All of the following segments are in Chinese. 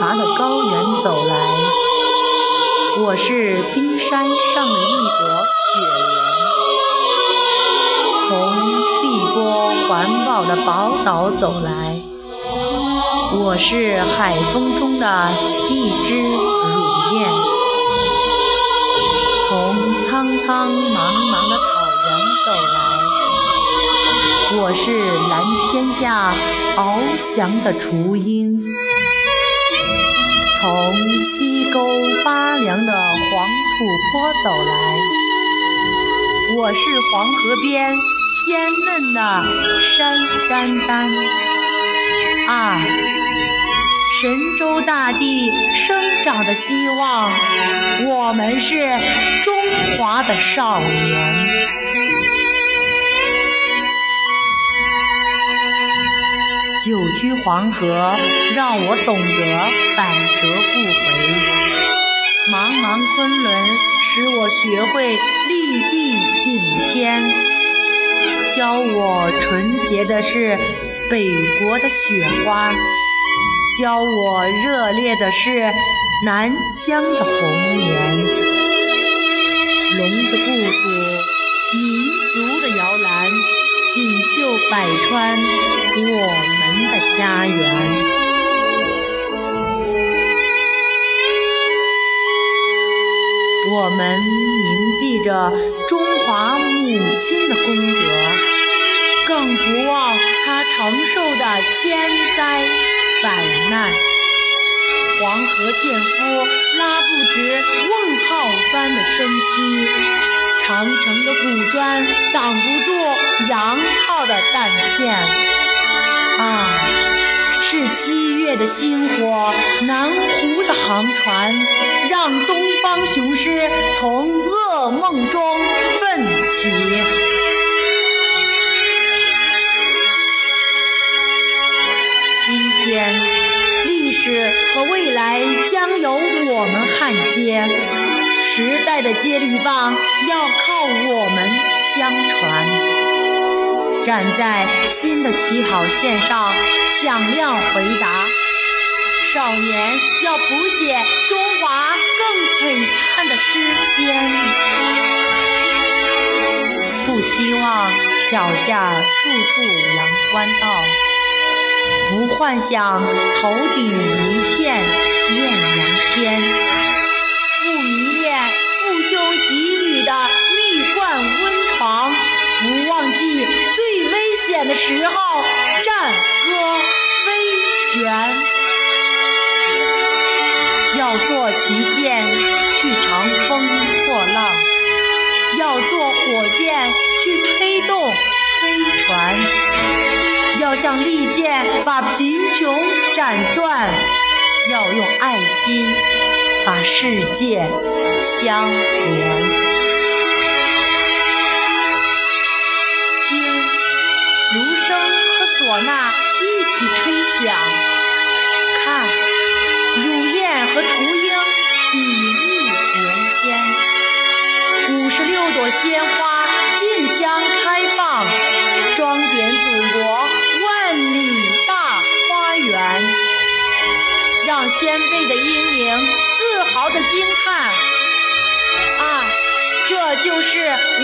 从巍峨峻拔的高原走来，我是冰山上的一朵雪莲；从碧波环抱的宝岛走来，我是海风中的一只乳燕；从苍苍茫茫的草原走来，我是蓝天下翱翔的雏鹰；从七沟八梁的黄土坡走来，我是黄河边鲜嫩的山丹丹。啊，神州大地生长的希望，我们是中华的少年。九曲黄河让我懂得百折不回，茫茫昆仑使我学会立地顶天。教我纯洁的是北国的雪花，教我热烈的是南疆的红棉。龙百川，我们。的家园，我们铭记着中华母亲的功德，更不忘她承受的千灾百难。黄河纤夫拉不直问号般的身躯，长城的古砖挡不住洋炮的弹片。啊，是七月的星火，南湖的航船，让东方雄狮从噩梦中奋起。今天，历史和未来将由我们焊接，时代的接力棒要靠我们相传。站在新的起跑线上，响亮回答。少年要谱写中华更璀璨的诗篇，不期望脚下处处阳关道，不幻想头顶一片艳阳天，飞旋，要做旗舰去长风破浪，要做火箭去推动飞船，要像利剑把贫穷斩断，要用爱心把世界相连。听，芦笙和唢呐一起吹响，自豪的惊叹。啊，这就是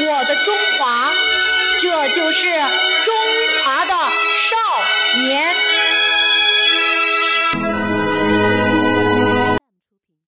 我的中华，这就是。